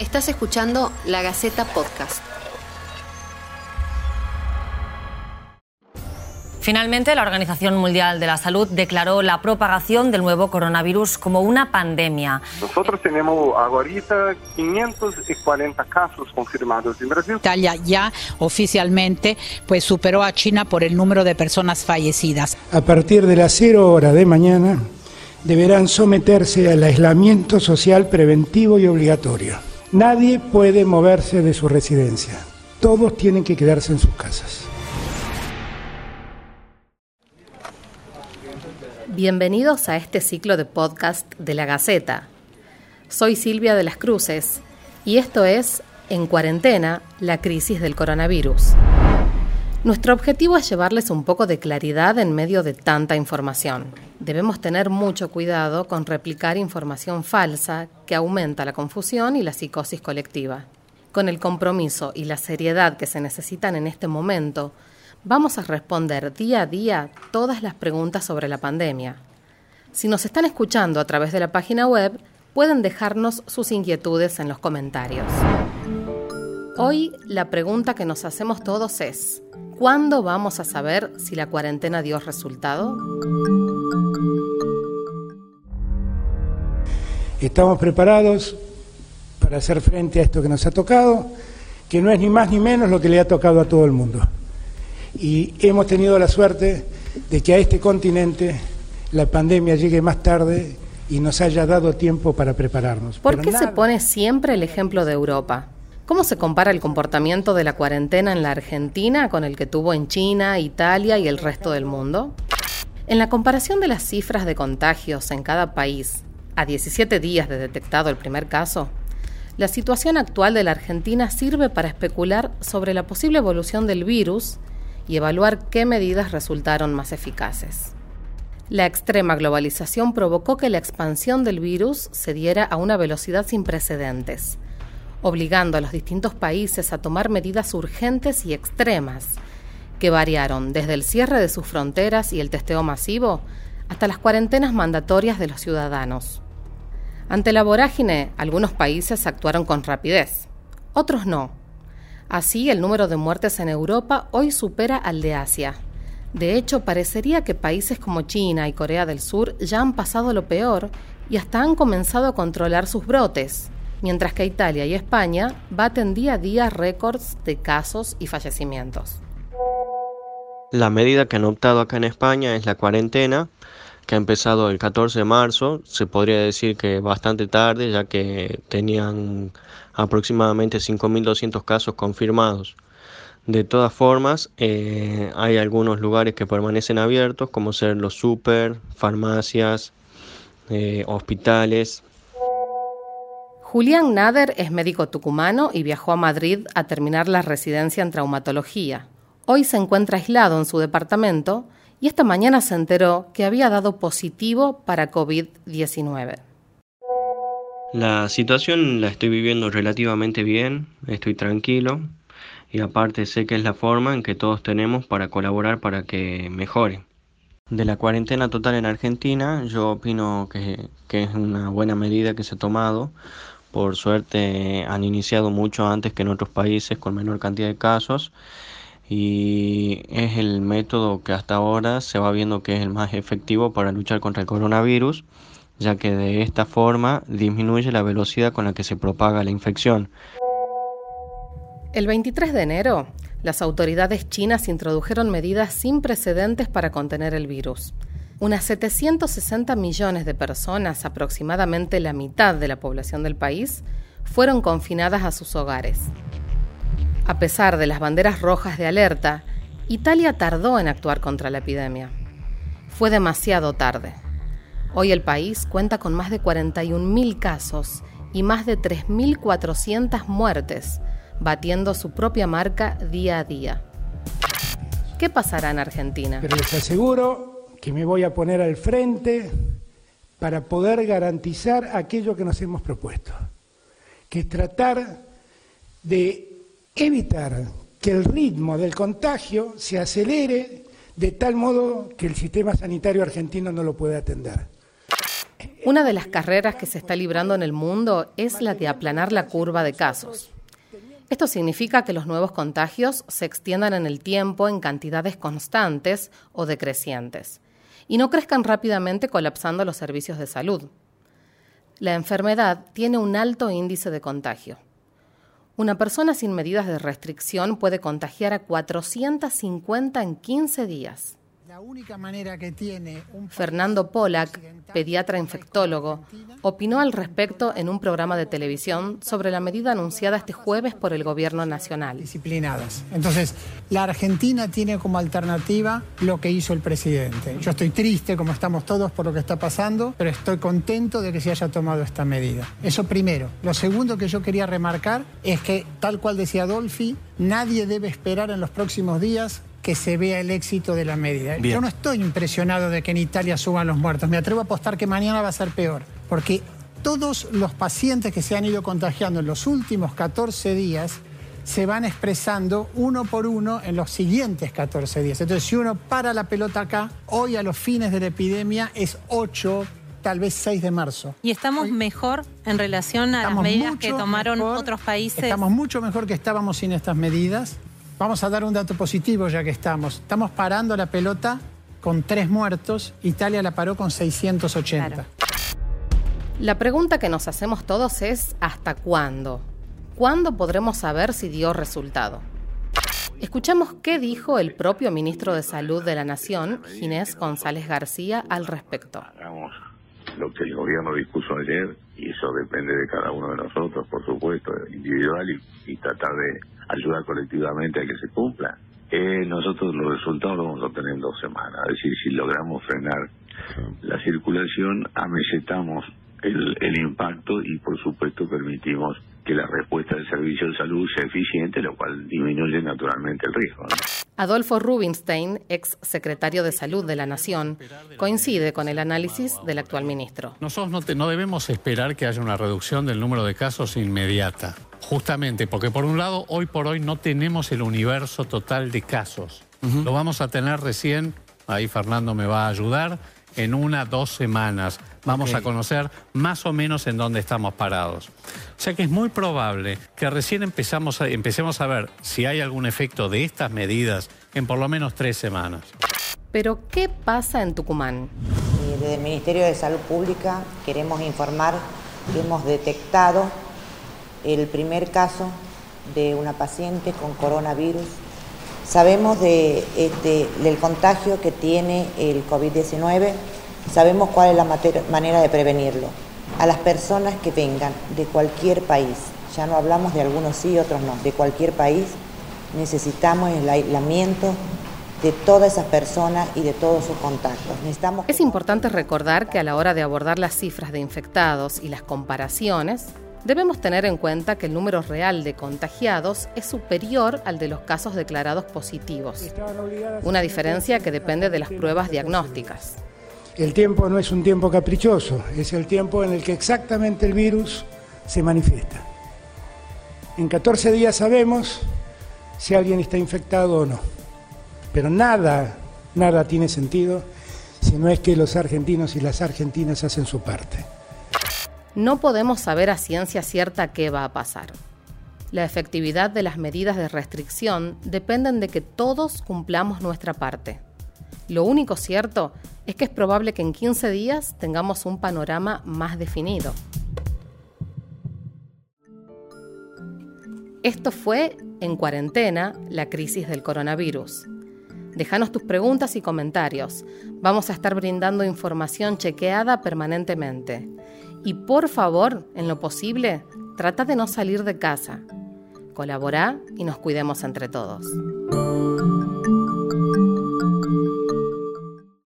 Estás escuchando La Gaceta Podcast. Finalmente, la Organización Mundial de la Salud declaró la propagación del nuevo coronavirus como una pandemia. Nosotros tenemos ahorita 540 casos confirmados en Brasil. Italia ya oficialmente pues superó a China por el número de personas fallecidas. A partir de las 0 hora de mañana deberán someterse al aislamiento social preventivo y obligatorio. Nadie puede moverse de su residencia. Todos tienen que quedarse en sus casas. Bienvenidos a este ciclo de podcast de la Gaceta. Soy Silvia de las Cruces y esto es En cuarentena, la crisis del coronavirus. Nuestro objetivo es llevarles un poco de claridad en medio de tanta información. Debemos tener mucho cuidado con replicar información falsa que aumenta la confusión y la psicosis colectiva. Con el compromiso y la seriedad que se necesitan en este momento, vamos a responder día a día todas las preguntas sobre la pandemia. Si nos están escuchando a través de la página web, pueden dejarnos sus inquietudes en los comentarios. Hoy la pregunta que nos hacemos todos es, ¿cuándo vamos a saber si la cuarentena dio resultado? Estamos preparados para hacer frente a esto que nos ha tocado, que no es ni más ni menos lo que le ha tocado a todo el mundo y hemos tenido la suerte de que a este continente la pandemia llegue más tarde y nos haya dado tiempo para prepararnos. ¿Por qué se pone siempre el ejemplo de Europa? ¿Cómo se compara el comportamiento de la cuarentena en la Argentina con el que tuvo en China, Italia y el resto del mundo? En la comparación de las cifras de contagios en cada país, a 17 días de detectado el primer caso, la situación actual de la Argentina sirve para especular sobre la posible evolución del virus y evaluar qué medidas resultaron más eficaces. La extrema globalización provocó que la expansión del virus se diera a una velocidad sin precedentes, obligando a los distintos países a tomar medidas urgentes y extremas, que variaron desde el cierre de sus fronteras y el testeo masivo hasta las cuarentenas mandatorias de los ciudadanos. Ante la vorágine, algunos países actuaron con rapidez, otros no, Así, el número de muertes en Europa hoy supera al de Asia. De hecho, parecería que países como China y Corea del Sur ya han pasado lo peor y hasta han comenzado a controlar sus brotes, mientras que Italia y España baten día a día récords de casos y fallecimientos. La medida que han optado acá en España es la cuarentena, que ha empezado el 14 de marzo, se podría decir que bastante tarde, ya que tenían aproximadamente 5.200 casos confirmados. De todas formas, eh, hay algunos lugares que permanecen abiertos, como ser los super, farmacias, eh, hospitales. Julián Nader es médico tucumano y viajó a Madrid a terminar la residencia en traumatología. Hoy se encuentra aislado en su departamento y esta mañana se enteró que había dado positivo para COVID-19. La situación la estoy viviendo relativamente bien, estoy tranquilo y aparte sé que es la forma en que todos tenemos para colaborar para que mejore. De la cuarentena total en Argentina, yo opino que, que es una buena medida que se ha tomado. Por suerte han iniciado mucho antes que en otros países con menor cantidad de casos y es el método que hasta ahora se va viendo que es el más efectivo para luchar contra el coronavirus ya que de esta forma disminuye la velocidad con la que se propaga la infección. El 23 de enero, las autoridades chinas introdujeron medidas sin precedentes para contener el virus. Unas 760 millones de personas, aproximadamente la mitad de la población del país, fueron confinadas a sus hogares. A pesar de las banderas rojas de alerta, Italia tardó en actuar contra la epidemia. Fue demasiado tarde. Hoy el país cuenta con más de 41.000 casos y más de 3.400 muertes, batiendo su propia marca día a día. ¿Qué pasará en Argentina? Pero les aseguro que me voy a poner al frente para poder garantizar aquello que nos hemos propuesto, que es tratar de evitar que el ritmo del contagio se acelere de tal modo que el sistema sanitario argentino no lo pueda atender Una de las carreras que se está librando en el mundo es la de aplanar la curva de casos. Esto significa que los nuevos contagios se extiendan en el tiempo en cantidades constantes o decrecientes y no crezcan rápidamente colapsando los servicios de salud. La enfermedad tiene un alto índice de contagio. Una persona sin medidas de restricción puede contagiar a 450 en 15 días. La única manera que tiene Fernando Polak, pediatra infectólogo, opinó al respecto en un programa de televisión sobre la medida anunciada este jueves por el gobierno nacional. Disciplinadas. Entonces, la Argentina tiene como alternativa lo que hizo el presidente. Yo estoy triste, como estamos todos, por lo que está pasando, pero estoy contento de que se haya tomado esta medida. Eso primero. Lo segundo que yo quería remarcar es que, tal cual decía Adolfi, nadie debe esperar en los próximos días que se vea el éxito de la medida. Yo no estoy impresionado de que en Italia suban los muertos. Me atrevo a apostar que mañana va a ser peor. Porque todos los pacientes que se han ido contagiando en los últimos 14 días se van expresando uno por uno en los siguientes 14 días. Entonces, si uno para la pelota acá, hoy a los fines de la epidemia es 8, tal vez 6 de marzo. ¿Y estamos mejor en relación a las medidas que tomaron otros países? Estamos mucho mejor que estábamos sin estas medidas. Vamos a dar un dato positivo ya que estamos. Estamos parando la pelota con tres muertos. Italia la paró con 680. La pregunta que nos hacemos todos es ¿hasta cuándo? ¿Cuándo podremos saber si dio resultado? Escuchamos qué dijo el propio ministro de Salud de la Nación, Ginés González García, al respecto. Hagamos lo que el gobierno dispuso ayer y eso depende de cada uno de nosotros, por supuesto, individual y, y tratar de ayudar colectivamente a que se cumpla. Eh, nosotros los resultados los vamos a tener en dos semanas, es decir, si logramos frenar la circulación, amesetamos el, el impacto y por supuesto permitimos que la respuesta del servicio de salud sea eficiente, lo cual disminuye naturalmente el riesgo. ¿no? Adolfo Rubinstein, ex secretario de Salud de la Nación, coincide con el análisis del actual ministro. Nosotros no, te- no debemos esperar que haya una reducción del número de casos inmediata, justamente porque por un lado, hoy por hoy no tenemos el universo total de casos. Lo vamos a tener recién, ahí Fernando me va a ayudar, en una, dos semanas. Vamos a conocer más o menos en dónde estamos parados. O sea que es muy probable que recién empezamos a- empecemos a ver si hay algún efecto de estas medidas en por lo menos tres semanas. Pero, ¿qué pasa en Tucumán? Desde el Ministerio de Salud Pública queremos informar que hemos detectado el primer caso de una paciente con coronavirus. Sabemos de, este, del contagio que tiene el COVID-19, sabemos cuál es la manera de prevenirlo. A las personas que vengan de cualquier país, ya no hablamos de algunos sí, otros no, de cualquier país, necesitamos el aislamiento de todas esas personas y de todos sus contactos. Es importante recordar que a la hora de abordar las cifras de infectados y las comparaciones, debemos tener en cuenta que el número real de contagiados es superior al de los casos declarados positivos. Una diferencia que depende de las pruebas diagnósticas. El tiempo no es un tiempo caprichoso, es el tiempo en el que exactamente el virus se manifiesta. En 14 días sabemos si alguien está infectado o no. Pero nada, nada tiene sentido si no es que los argentinos y las argentinas hacen su parte. No podemos saber a ciencia cierta qué va a pasar. La efectividad de las medidas de restricción dependen de que todos cumplamos nuestra parte. Lo único cierto es que es probable que en 15 días tengamos un panorama más definido. Esto fue En Cuarentena, la crisis del coronavirus. Déjanos tus preguntas y comentarios. Vamos a estar brindando información chequeada permanentemente. Y por favor, en lo posible, trata de no salir de casa. Colabora y nos cuidemos entre todos.